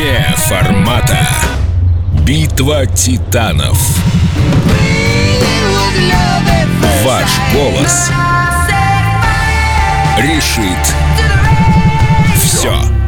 Вне формата. Битва титанов. Ваш голос решит все.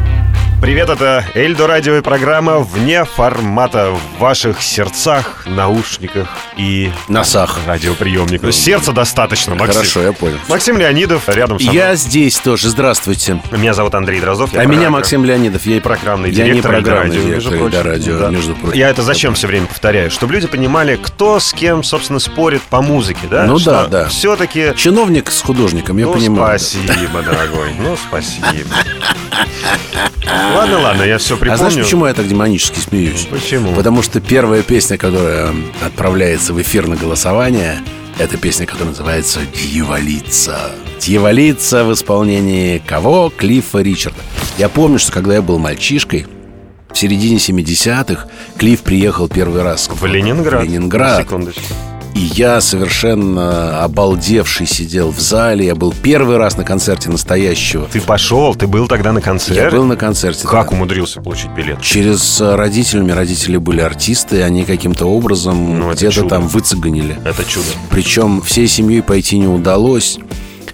Привет, это Эльдо радио и программа «Вне формата» в ваших сердцах, наушниках и Носах. радиоприемниках. Сердца достаточно, Максим. Хорошо, я понял. Максим Леонидов рядом со мной. Я здесь тоже. Здравствуйте. Меня зовут Андрей Дрозов. я а меня Максим Леонидов. Я и программный я директор не программный радио, директор между прочим. радио, Да. между прочим. Я это зачем все время повторяю? Чтобы люди понимали, кто с кем, собственно, спорит по музыке, да? Ну да, да. Все-таки... Чиновник с художником, я ну, понимаю. спасибо, дорогой. Ну, спасибо. Ладно, ладно, я все припомню. А знаешь, почему я так демонически смеюсь? Почему? Потому что первая песня, которая отправляется в эфир на голосование, это песня, которая называется «Дьяволица». «Дьяволица» в исполнении кого? Клиффа Ричарда. Я помню, что когда я был мальчишкой, в середине 70-х Клифф приехал первый раз В Ленинград. В Ленинград. Секундочку. И я совершенно обалдевший сидел в зале. Я был первый раз на концерте настоящего. Ты пошел, ты был тогда на концерте. Я был на концерте. Как да. умудрился получить билет? Через э, родителями. Родители были артисты, они каким-то образом Ну, где-то там выцеганили. Это чудо. Причем всей семьей пойти не удалось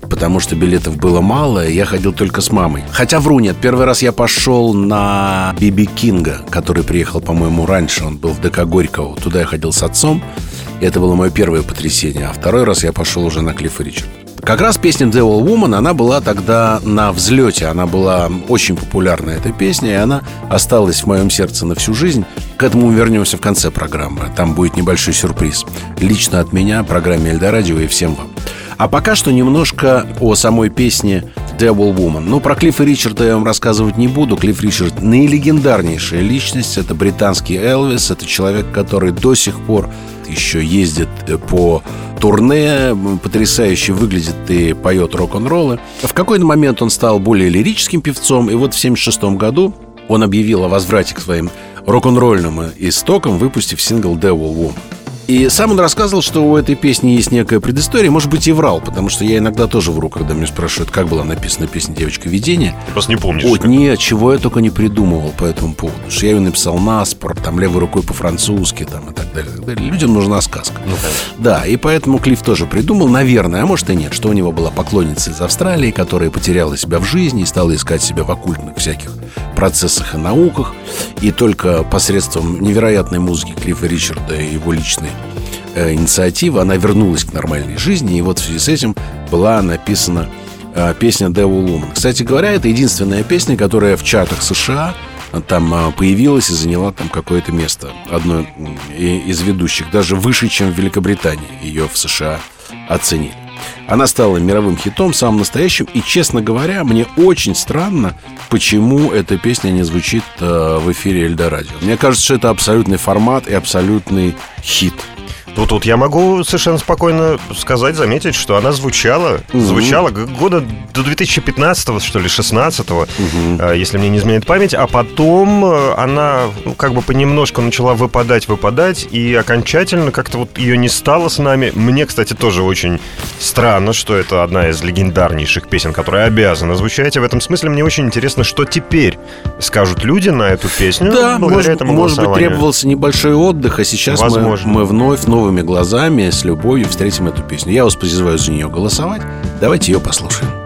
потому что билетов было мало, и я ходил только с мамой. Хотя вру, нет, первый раз я пошел на Биби Кинга, который приехал, по-моему, раньше, он был в ДК Горького. Туда я ходил с отцом, это было мое первое потрясение. А второй раз я пошел уже на Клиффа Ричарда. Как раз песня Devil Woman, она была тогда на взлете. Она была очень популярна, эта песня, и она осталась в моем сердце на всю жизнь. К этому мы вернемся в конце программы. Там будет небольшой сюрприз. Лично от меня, программе Эльдорадио и всем вам. А пока что немножко о самой песне Devil Woman. Ну, про Клиффа Ричарда я вам рассказывать не буду. Клифф Ричард наилегендарнейшая личность. Это британский Элвис. Это человек, который до сих пор еще ездит по турне, потрясающе выглядит и поет рок-н-роллы. В какой-то момент он стал более лирическим певцом, и вот в 1976 году он объявил о возврате к своим рок-н-ролльным истокам, выпустив сингл «Devil Woman». И сам он рассказывал, что у этой песни есть некая предыстория. Может быть, и врал, потому что я иногда тоже вру, когда меня спрашивают, как была написана песня «Девочка видения». Ты просто не помнишь. Ой, нет, чего я только не придумывал по этому поводу. Потому что я ее написал наспор, там левой рукой по-французски, там и так далее, и так далее. Людям нужна сказка. Ну, конечно. Да, и поэтому Клифф тоже придумал, наверное, а может и нет, что у него была поклонница из Австралии, которая потеряла себя в жизни и стала искать себя в оккультных всяких процессах и науках. И только посредством невероятной музыки Клиффа Ричарда и его личной э, инициативы она вернулась к нормальной жизни. И вот в связи с этим была написана э, песня Devil Woman. Кстати говоря, это единственная песня, которая в чартах США там э, появилась и заняла там какое-то место. Одно из ведущих, даже выше, чем в Великобритании. Ее в США оценили. Она стала мировым хитом, самым настоящим. И, честно говоря, мне очень странно, почему эта песня не звучит э, в эфире Эльдорадио. Мне кажется, что это абсолютный формат и абсолютный хит. Ну, тут я могу совершенно спокойно сказать, заметить, что она звучала, звучала г- года до 2015 что ли, 16 если мне не изменяет память, а потом э, она ну, как бы понемножку начала выпадать, выпадать, и окончательно как-то вот ее не стало с нами. Мне, кстати, тоже очень странно, что это одна из легендарнейших песен, которая обязана звучать, и в этом смысле мне очень интересно, что теперь скажут люди на эту песню Да, благодаря может, этому может быть, требовался небольшой отдых, а сейчас мы, мы вновь новыми глазами, с любовью встретим эту песню. Я вас призываю за нее голосовать. Давайте ее послушаем.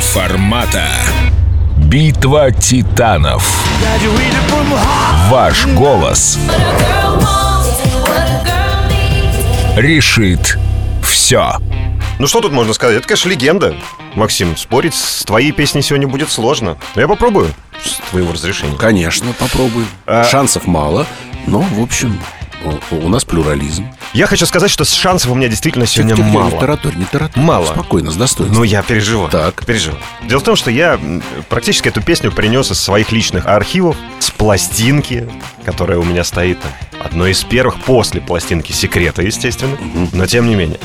Формата. Битва титанов. Ваш голос решит все. Ну что тут можно сказать? Это, конечно, легенда. Максим, спорить с твоей песней сегодня будет сложно. Но я попробую с твоего разрешения. Конечно, попробуй. А- Шансов мало, но, в общем, у, нас плюрализм. Я хочу сказать, что шансов у меня действительно сегодня Тихо, мало. Не тараторь, не тараторь. Мало. Спокойно, с достоинством. Ну, я переживаю. Так. Переживаю. Дело в том, что я практически эту песню принес из своих личных архивов с пластинки, которая у меня стоит одной из первых после пластинки секрета, естественно. Но тем не менее.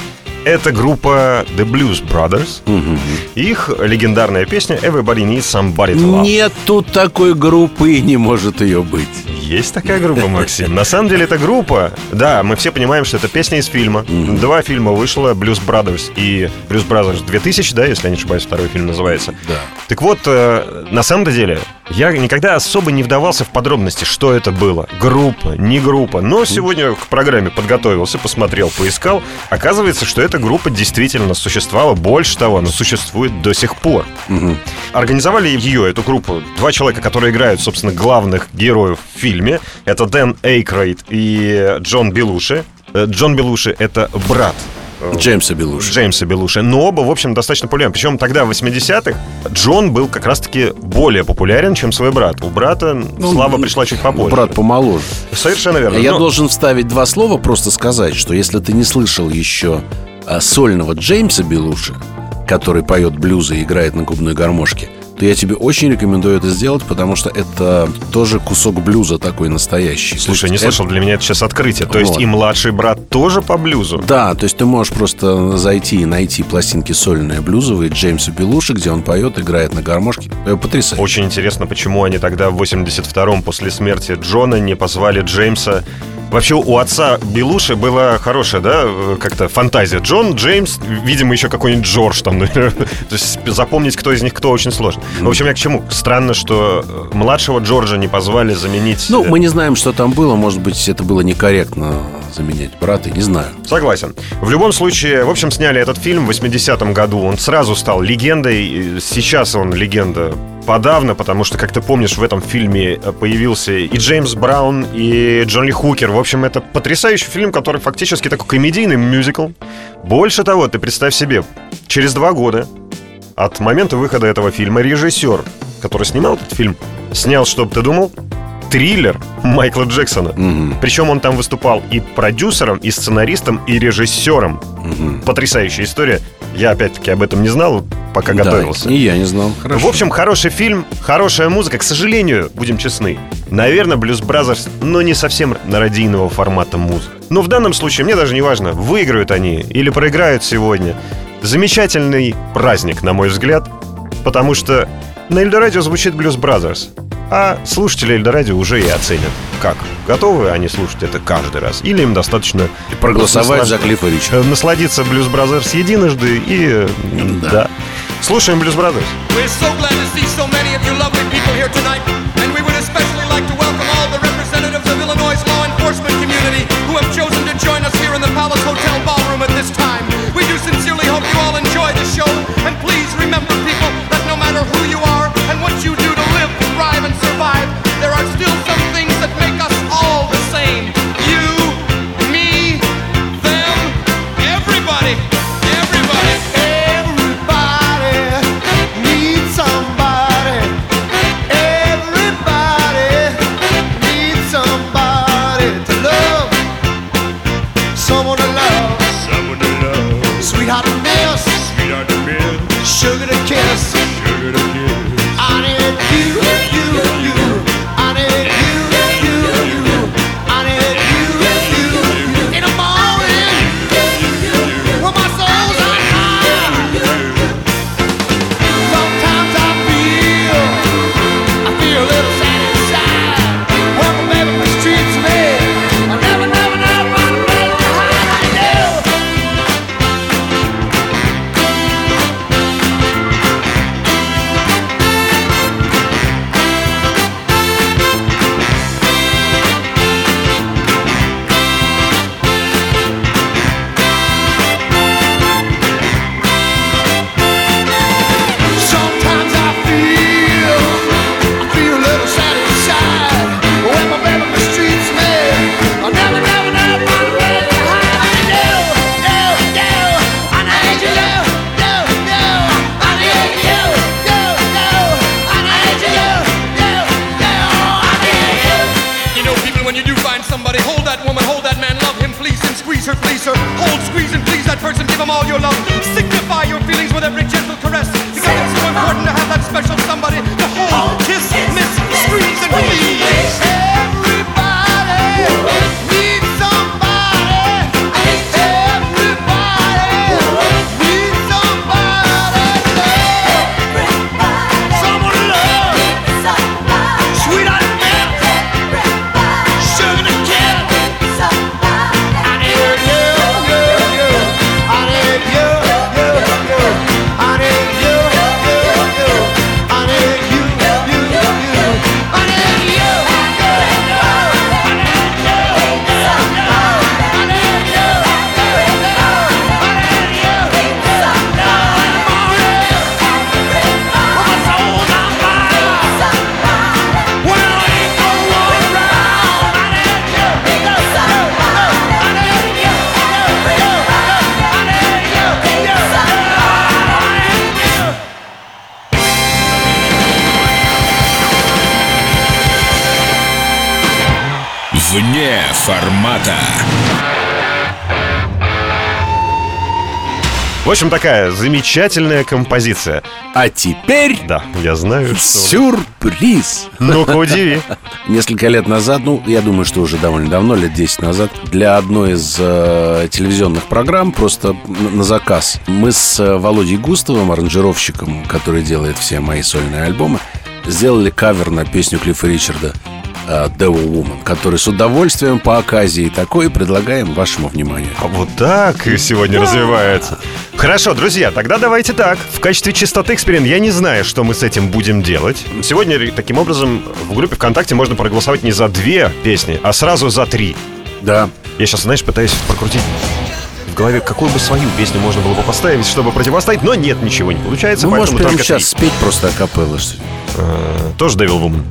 Это группа The Blues Brothers. Мгм. Их легендарная песня Everybody Needs Somebody to Love. Нет тут такой группы и не может ее быть. Есть такая группа, Максим. На самом деле, это группа. Да, мы все понимаем, что это песня из фильма. Два фильма вышло: Blues Brothers и Blues Brothers 2000, да, если я не ошибаюсь, второй фильм называется. Да. Так вот, э, на самом деле, я никогда особо не вдавался в подробности, что это было. Группа, не группа. Но сегодня к программе подготовился, посмотрел, поискал. Оказывается, что эта группа действительно существовала. Больше того, она существует до сих пор. Мгм. Организовали ее, эту группу, два человека, которые играют, собственно, главных героев в фильме. Это Дэн Эйкрейд и Джон Белуши. Э, Джон Белуши — это брат Джеймса Белуши. Джеймса Белуши. Но оба, в общем, достаточно популярны. Причем тогда, в 80-х, Джон был как раз-таки более популярен, чем свой брат. У брата слава пришла чуть попозже. Брат помоложе. Совершенно верно. Я Но- должен вставить два слова, просто сказать, что если ты не слышал еще а, сольного Джеймса Белуши, который поет блюзы и играет на губной гармошке, то я тебе очень рекомендую это сделать, потому что это тоже кусок блюза такой настоящий. Слушай, не есть слышал, для меня это сейчас открытие. То есть Вот. и младший брат тоже по блюзу? это- Да, то есть ты можешь просто зайти и найти пластинки сольные блюзовые Джеймса Белуши, где он поет, играет на гармошке. Э, Потрясающе. Очень интересно, почему они тогда в 82-м после смерти Джона не позвали Джеймса. Вообще у отца Белуши была хорошая, да, э, как-то фантазия. Джон, Джеймс, видимо, еще какой-нибудь Джордж там. например. То есть запомнить, кто из них кто, очень сложно. В общем, я к чему? Странно, что э, младшего Джорджа не позвали заменить... Ну, э, мы не знаем, что там было. Может быть, это было некорректно заменять брата, не знаю. Согласен. В любом случае, в общем, сняли этот фильм в 80-м году. Он сразу стал легендой. Сейчас он легенда подавно, потому что, как ты помнишь, в этом фильме э, появился и Джеймс Браун, и Джон Ли Хукер. В общем, это потрясающий фильм, который фактически такой комедийный мюзикл. Больше того, ты представь себе, через два года от момента выхода этого фильма режиссер, который снимал этот фильм, снял, чтобы ты думал, триллер Майкла Джексона. Мгм. Причем он там выступал и продюсером, и сценаристом, и режиссером. Мгм. Потрясающая история. Я опять-таки об этом не знал, пока Да, готовился. и я не знал. Хорошо. В общем, хороший фильм, хорошая музыка. К сожалению, будем честны, наверное, Blues Brothers, но не совсем радийного формата музыка. Но в данном случае мне даже не важно, выиграют они или проиграют сегодня. Замечательный праздник, на мой взгляд, потому что на Эльдорадио звучит Blues Brothers, а слушатели Эльдорадио уже и оценят. Как? Готовы они слушать это каждый раз? Или им достаточно проголосовать просто за э, насладиться Blues Brothers единожды и... э, Да. да. Слушаем Blues Brothers. We're so glad to see so many of you lovely people here tonight. And we would especially like to welcome all the representatives of Illinois' law enforcement community who have chosen to join us here in the Palace Hotel ballroom at this time. We do sincerely hope you all enjoy the show. Tease her, please her. Hold, squeeze, and please that person. Give them all your love. Вне формата. В общем, такая замечательная композиция. А теперь Да, я знаю, что... сюрприз. Ну-ка, удиви. Несколько лет назад, ну, я думаю, что уже довольно давно, лет 10 назад, для одной из э, телевизионных программ, просто на, на заказ, мы с э, Володей Густовым, аранжировщиком, который делает все мои сольные альбомы, сделали кавер на песню Клиффа Ричарда «Devil Woman», который с удовольствием по оказии такой предлагаем вашему вниманию. А вот так и сегодня развивается. Хорошо, друзья, тогда давайте так. В качестве чистоты эксперимент я не знаю, что мы с этим будем делать. Сегодня таким образом в группе ВКонтакте можно проголосовать не за две песни, а сразу за три. Да, Я сейчас, знаешь, пытаюсь прокрутить в голове, какую бы свою песню можно было бы поставить, чтобы противостоять, но нет, ничего не получается, ну, можешь поэтому прямо только сейчас три. спеть просто акапелла, что. Э, Тоже Devil Woman.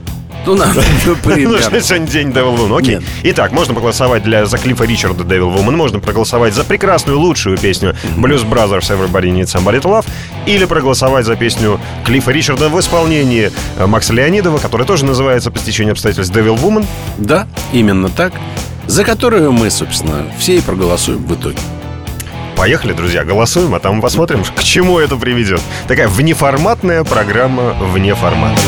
Ну, на, ну, Ну, сегодня день Devil Woman, окей. Нет. Итак, можно проголосовать для, за Клиффа Ричарда Devil Woman, можно проголосовать за прекрасную, лучшую песню Blues Brothers Everybody Needs Somebody to Love, или проголосовать за песню Клиффа Ричарда в исполнении э, Макса Леонидова, которая тоже называется по стечению обстоятельств Devil Woman. Да, именно так. За которую мы, собственно, все и проголосуем в итоге. Поехали, друзья, голосуем, а там посмотрим, к чему это приведет. Такая внеформатная программа вне формата.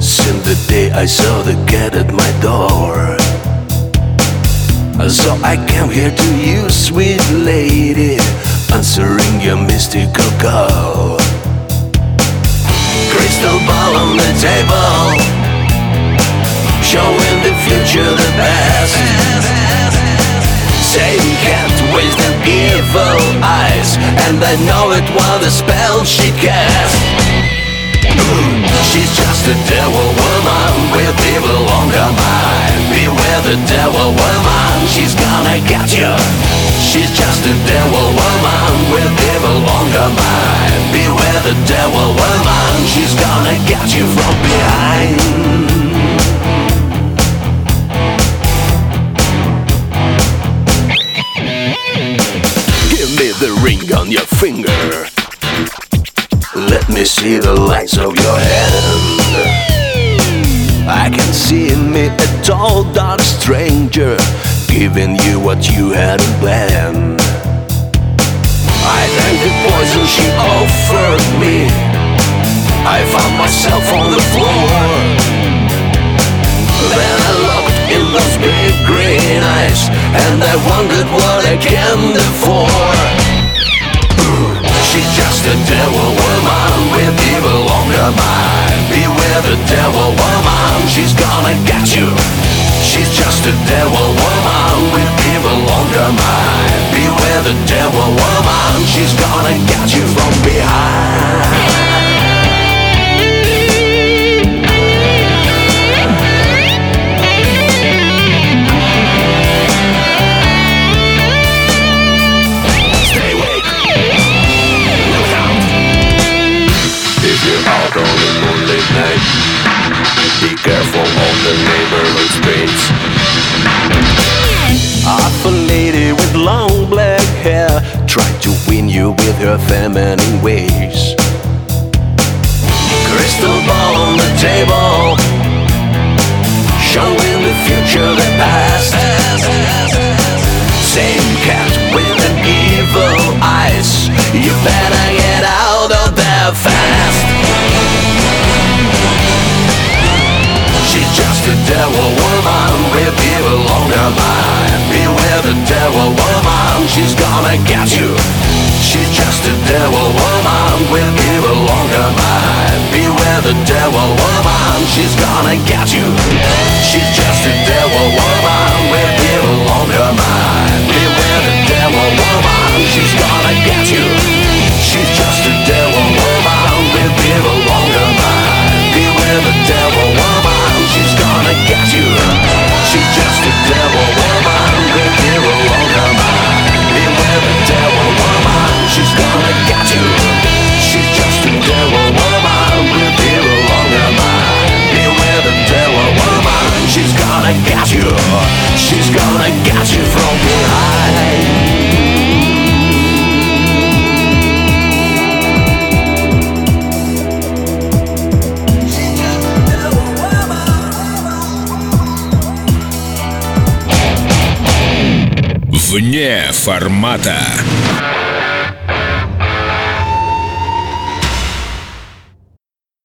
Since the day I saw the cat at my door. So I came here to you, sweet lady, answering your mystical call. Crystal ball on the table, showing the future the best. Satan can't waste them evil eyes And I know it was the spell she cast mm, She's just a devil woman with evil on her mind. Beware the devil woman, she's gonna get you. She's just a devil woman with evil on her mind. Beware the devil woman, she's gonna get you from behind see the lights of your hand. I can see in me a tall, dark stranger giving you what you had in plan. I drank the poison she offered me. I found myself on the floor. Then I looked in those big green eyes And I wondered what I came there for She's just a devil woman with evil on her mind. Beware the devil woman, she's gonna get you. She's just a devil woman with evil on her mind. Beware the devil woman, she's gonna get you from behind night, be careful on the neighborhood streets. Half lady with long black hair tried to win you with her feminine ways. Crystal ball on the table, showing the future, the past. Same cat with an evil eyes. You better get out of there fast. Just a devil woman with evil on her mind. Beware the devil woman, she's gonna get you. She's just a devil woman with evil on her mind. Beware the devil woman, she's gonna get you. She's just a devil woman with evil on her mind. Beware the devil woman, she's gonna get you. She's just a devil woman with evil on her mind. Beware the devil you. She's just a devil woman with evil on her mind. Beware the devil Вне формата.